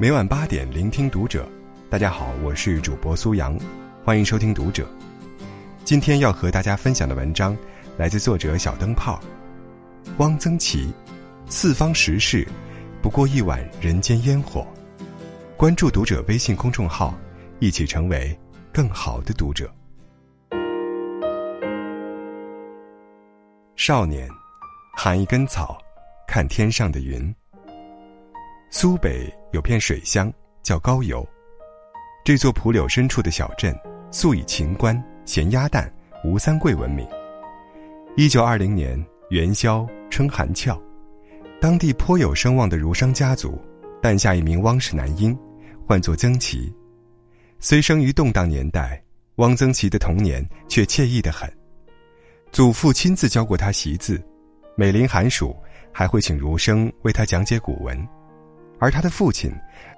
每晚八点聆听读者。大家好，我是主播苏阳，欢迎收听读者。今天要和大家分享的文章来自作者小灯泡，汪曾祺。四方时事，不过一碗人间烟火。关注读者微信公众号，一起成为更好的读者。少年，含一根草，看天上的云。苏北有片水乡叫高邮，这座蒲柳深处的小镇，素以秦关、咸鸭蛋、吴三桂闻名。一九二零年元宵春寒俏，当地颇有声望的儒商家族诞下一名汪氏男婴，唤作曾祺。虽生于动荡年代，汪曾祺的童年却惬意得很。祖父亲自教过他习字，每临寒暑还会请儒生为他讲解古文。而他的父亲，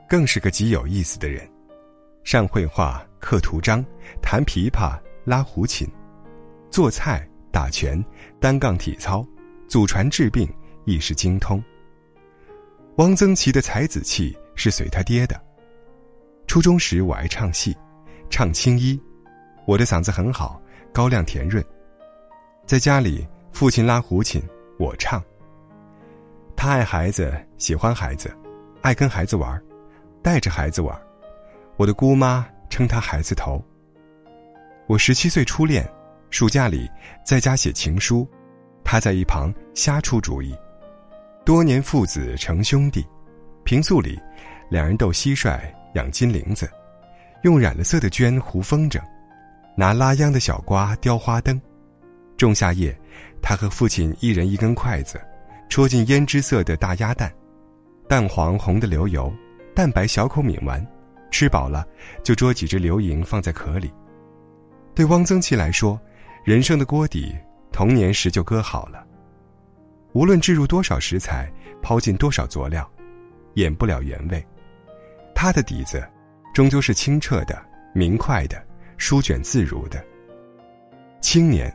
更是个极有意思的人，善绘画、刻图章、弹琵琶、拉胡琴，做菜、打拳、单杠体操，祖传治病亦是精通。汪曾祺的才子气是随他爹的。初中时我爱唱戏，唱青衣，我的嗓子很好，高亮甜润。在家里，父亲拉胡琴，我唱。他爱孩子，喜欢孩子。爱跟孩子玩，带着孩子玩，我的姑妈称他孩子头。我十七岁初恋，暑假里在家写情书，他在一旁瞎出主意。多年父子成兄弟，平素里，两人斗蟋蟀、养金铃子，用染了色的绢糊风筝，拿拉秧的小瓜雕花灯。仲夏夜，他和父亲一人一根筷子，戳进胭脂色的大鸭蛋。蛋黄红的流油，蛋白小口抿完，吃饱了就捉几只流萤放在壳里。对汪曾祺来说，人生的锅底童年时就搁好了。无论置入多少食材，抛进多少佐料，掩不了原味。他的底子，终究是清澈的、明快的、舒卷自如的。青年，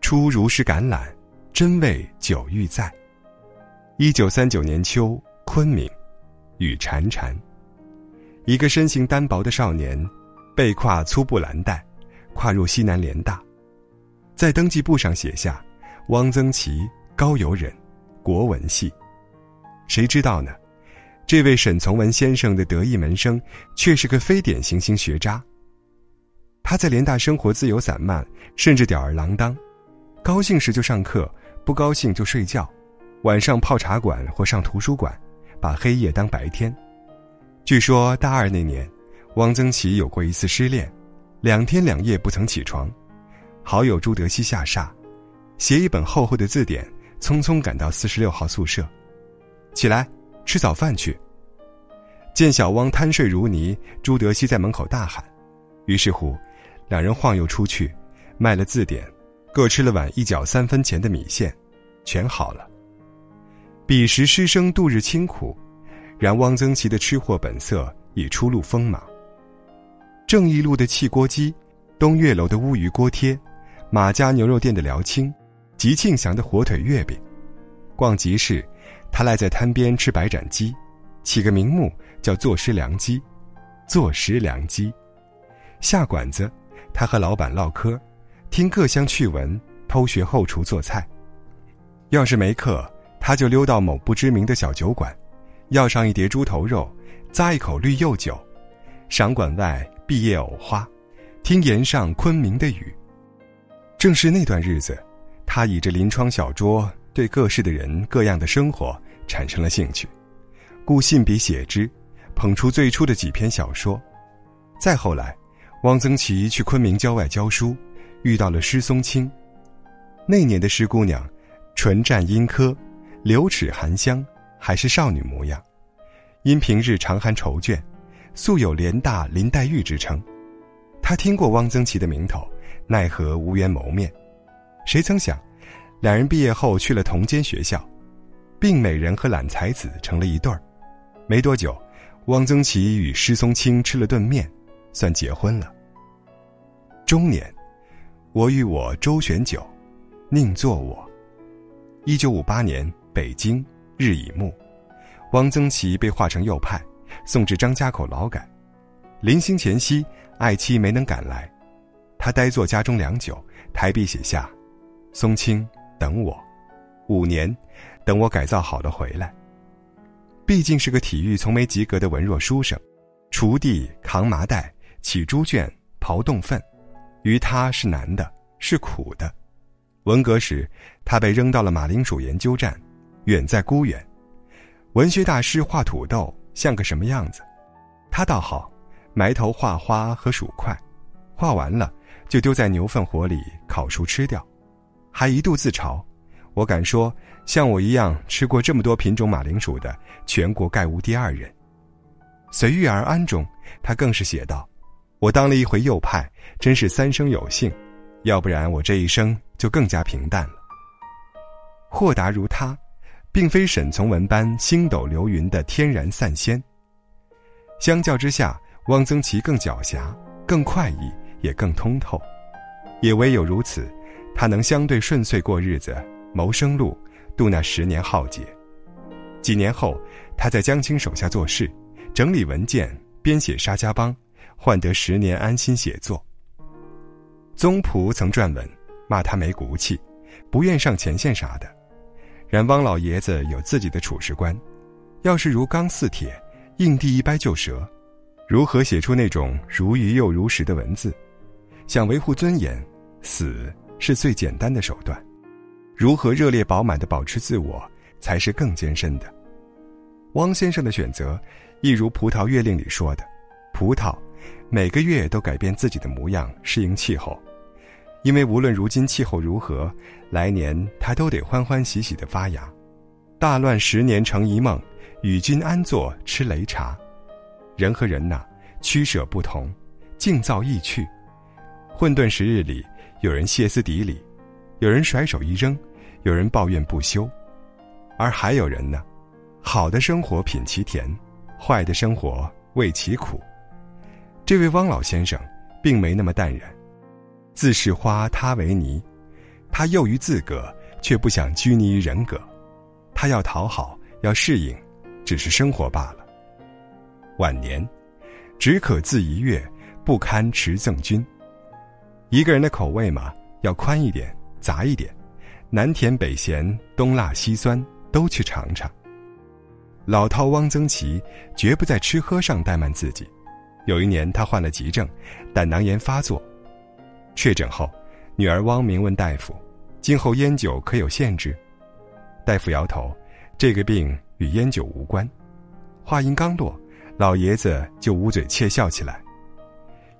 初如是橄榄，真味久欲在。一九三九年秋。昆明，雨潺潺。一个身形单薄的少年，背挎粗布蓝带，跨入西南联大，在登记簿上写下“汪曾祺，高邮人，国文系”。谁知道呢？这位沈从文先生的得意门生，却是个非典型型学渣。他在联大生活自由散漫，甚至吊儿郎当，高兴时就上课，不高兴就睡觉，晚上泡茶馆或上图书馆。把黑夜当白天。据说大二那年，汪曾祺有过一次失恋，两天两夜不曾起床。好友朱德熙下煞，携一本厚厚的字典，匆匆赶到四十六号宿舍。起来，吃早饭去。见小汪贪睡如泥，朱德熙在门口大喊。于是乎，两人晃悠出去，卖了字典，各吃了碗一角三分钱的米线，全好了。彼时师生度日清苦，然汪曾祺的吃货本色已初露锋芒。正义路的汽锅鸡，东岳楼的乌鱼锅贴，马家牛肉店的辽青，吉庆祥的火腿月饼。逛集市，他赖在摊边吃白斩鸡，起个名目叫坐食良鸡，坐食良鸡。下馆子，他和老板唠嗑，听各乡趣闻，偷学后厨做菜。要是没课。他就溜到某不知名的小酒馆，要上一碟猪头肉，咂一口绿釉酒，赏馆外碧叶藕花，听檐上昆明的雨。正是那段日子，他倚着临窗小桌，对各式的人各样的生活产生了兴趣，故信笔写之，捧出最初的几篇小说。再后来，汪曾祺去昆明郊外教书，遇到了施松青。那年的施姑娘，纯湛阴科。柳齿含香，还是少女模样，因平日常含愁倦，素有联大林黛玉之称。他听过汪曾祺的名头，奈何无缘谋面。谁曾想，两人毕业后去了同间学校，并美人和懒才子成了一对儿。没多久，汪曾祺与施松青吃了顿面，算结婚了。中年，我与我周旋久，宁做我。一九五八年。北京日已暮，汪曾祺被划成右派，送至张家口劳改。临行前夕，爱妻没能赶来，他呆坐家中良久，抬笔写下：“松青，等我，五年，等我改造好了回来。”毕竟是个体育从没及格的文弱书生，锄地、扛麻袋、起猪圈、刨洞粪，于他是难的，是苦的。文革时，他被扔到了马铃薯研究站，远在孤远。文学大师画土豆像个什么样子？他倒好，埋头画花和薯块，画完了就丢在牛粪火里烤熟吃掉，还一度自嘲。我敢说，像我一样吃过这么多品种马铃薯的，全国概无第二人。随遇而安中，他更是写道：“我当了一回右派，真是三生有幸，要不然我这一生就更加平淡了。”豁达如他，并非沈从文般星斗流云的天然散仙。相较之下，汪曾祺更狡黠，更快意，也更通透。也唯有如此，他能相对顺遂过日子。谋生路，度那十年浩劫。几年后，他在江青手下做事，整理文件，编写《沙家浜》，换得十年安心写作。宗璞曾撰文骂他没骨气，不愿上前线啥的。然汪老爷子有自己的处事观，要是如钢似铁，硬地一掰就折。如何写出那种如鱼又如石的文字？想维护尊严，死是最简单的手段。如何热烈饱满的保持自我，才是更艰深的。汪先生的选择，一如《葡萄月令》里说的：“葡萄每个月都改变自己的模样，适应气候，因为无论如今气候如何，来年它都得欢欢喜喜的发芽。大乱十年成一梦，与君安坐吃擂茶。人和人呐，取舍不同，静躁易去。混沌时日里，有人歇斯底里，有人甩手一扔。”有人抱怨不休，而还有人呢，好的生活品其甜，坏的生活味其苦。这位汪老先生并没那么淡然，自是花他为泥，他囿于自个，却不想拘泥于人格。他要讨好，要适应，只是生活罢了。晚年，只可自一月，不堪持赠君。一个人的口味嘛，要宽一点，杂一点。南甜北咸，东辣西酸，都去尝尝。老饕汪曾祺绝不在吃喝上怠慢自己。有一年，他患了急症，胆囊炎发作。确诊后，女儿汪明问大夫：“今后烟酒可有限制？”大夫摇头：“这个病与烟酒无关。”话音刚落，老爷子就捂嘴窃笑起来。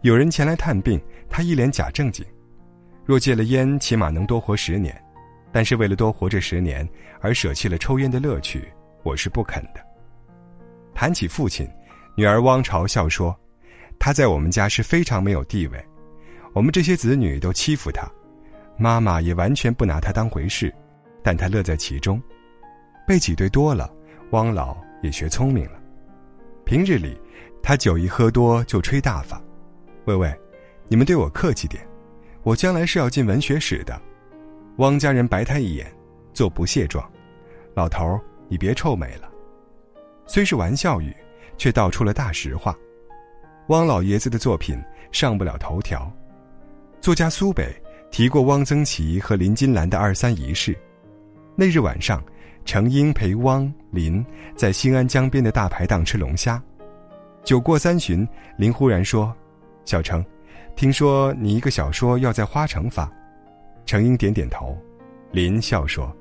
有人前来探病，他一脸假正经：“若戒了烟，起码能多活十年。”但是为了多活这十年而舍弃了抽烟的乐趣，我是不肯的。谈起父亲，女儿汪嘲笑说：“他在我们家是非常没有地位，我们这些子女都欺负他，妈妈也完全不拿他当回事，但他乐在其中。被挤兑多了，汪老也学聪明了。平日里，他酒一喝多就吹大发。喂喂，你们对我客气点，我将来是要进文学史的。”汪家人白他一眼，做不屑状。老头儿，你别臭美了。虽是玩笑语，却道出了大实话。汪老爷子的作品上不了头条。作家苏北提过汪曾祺和林金兰的二三一事。那日晚上，程英陪汪林在新安江边的大排档吃龙虾。酒过三巡，林忽然说：“小程，听说你一个小说要在花城发。”程英点点头，林笑说：“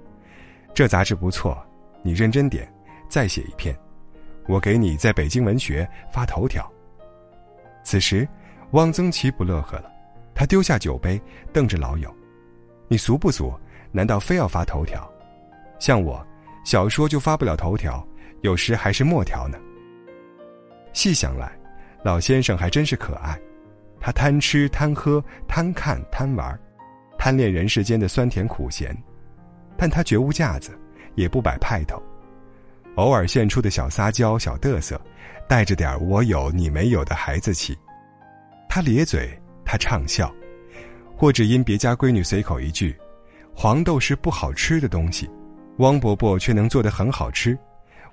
这杂志不错，你认真点，再写一篇，我给你在北京文学发头条。”此时，汪曾祺不乐呵了，他丢下酒杯，瞪着老友：“你俗不俗？难道非要发头条？像我，小说就发不了头条，有时还是末条呢。”细想来，老先生还真是可爱，他贪吃贪喝贪看贪玩。贪恋人世间的酸甜苦咸，但他绝无架子，也不摆派头，偶尔现出的小撒娇、小嘚瑟，带着点我有你没有的孩子气。他咧嘴，他畅笑，或只因别家闺女随口一句：“黄豆是不好吃的东西，汪伯伯却能做得很好吃。”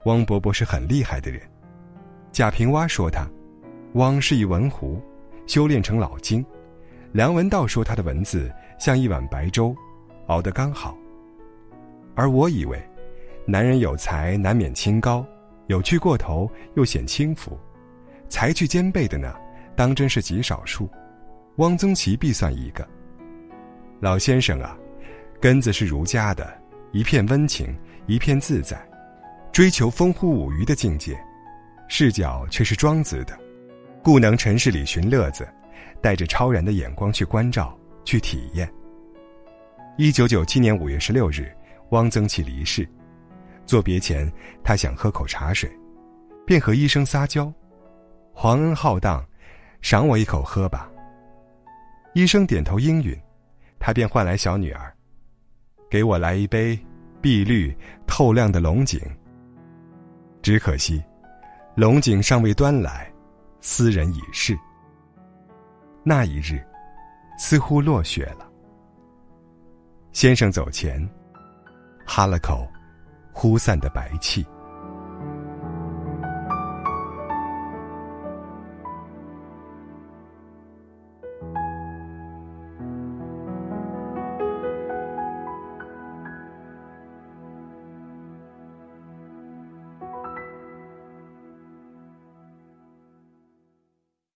汪伯伯是很厉害的人。贾平凹说他，汪是一文狐，修炼成老精。梁文道说他的文字像一碗白粥，熬得刚好。而我以为，男人有才难免清高，有趣过头又显轻浮，才趣兼备的呢，当真是极少数。汪曾祺必算一个。老先生啊，根子是儒家的，一片温情，一片自在，追求风乎舞雩的境界，视角却是庄子的，故能尘世里寻乐子。带着超然的眼光去关照、去体验。一九九七年五月十六日，汪曾祺离世。作别前，他想喝口茶水，便和医生撒娇：“皇恩浩荡，赏我一口喝吧。”医生点头应允，他便唤来小女儿：“给我来一杯碧绿透亮的龙井。”只可惜，龙井尚未端来，斯人已逝。那一日，似乎落雪了。先生走前，哈了口，忽散的白气。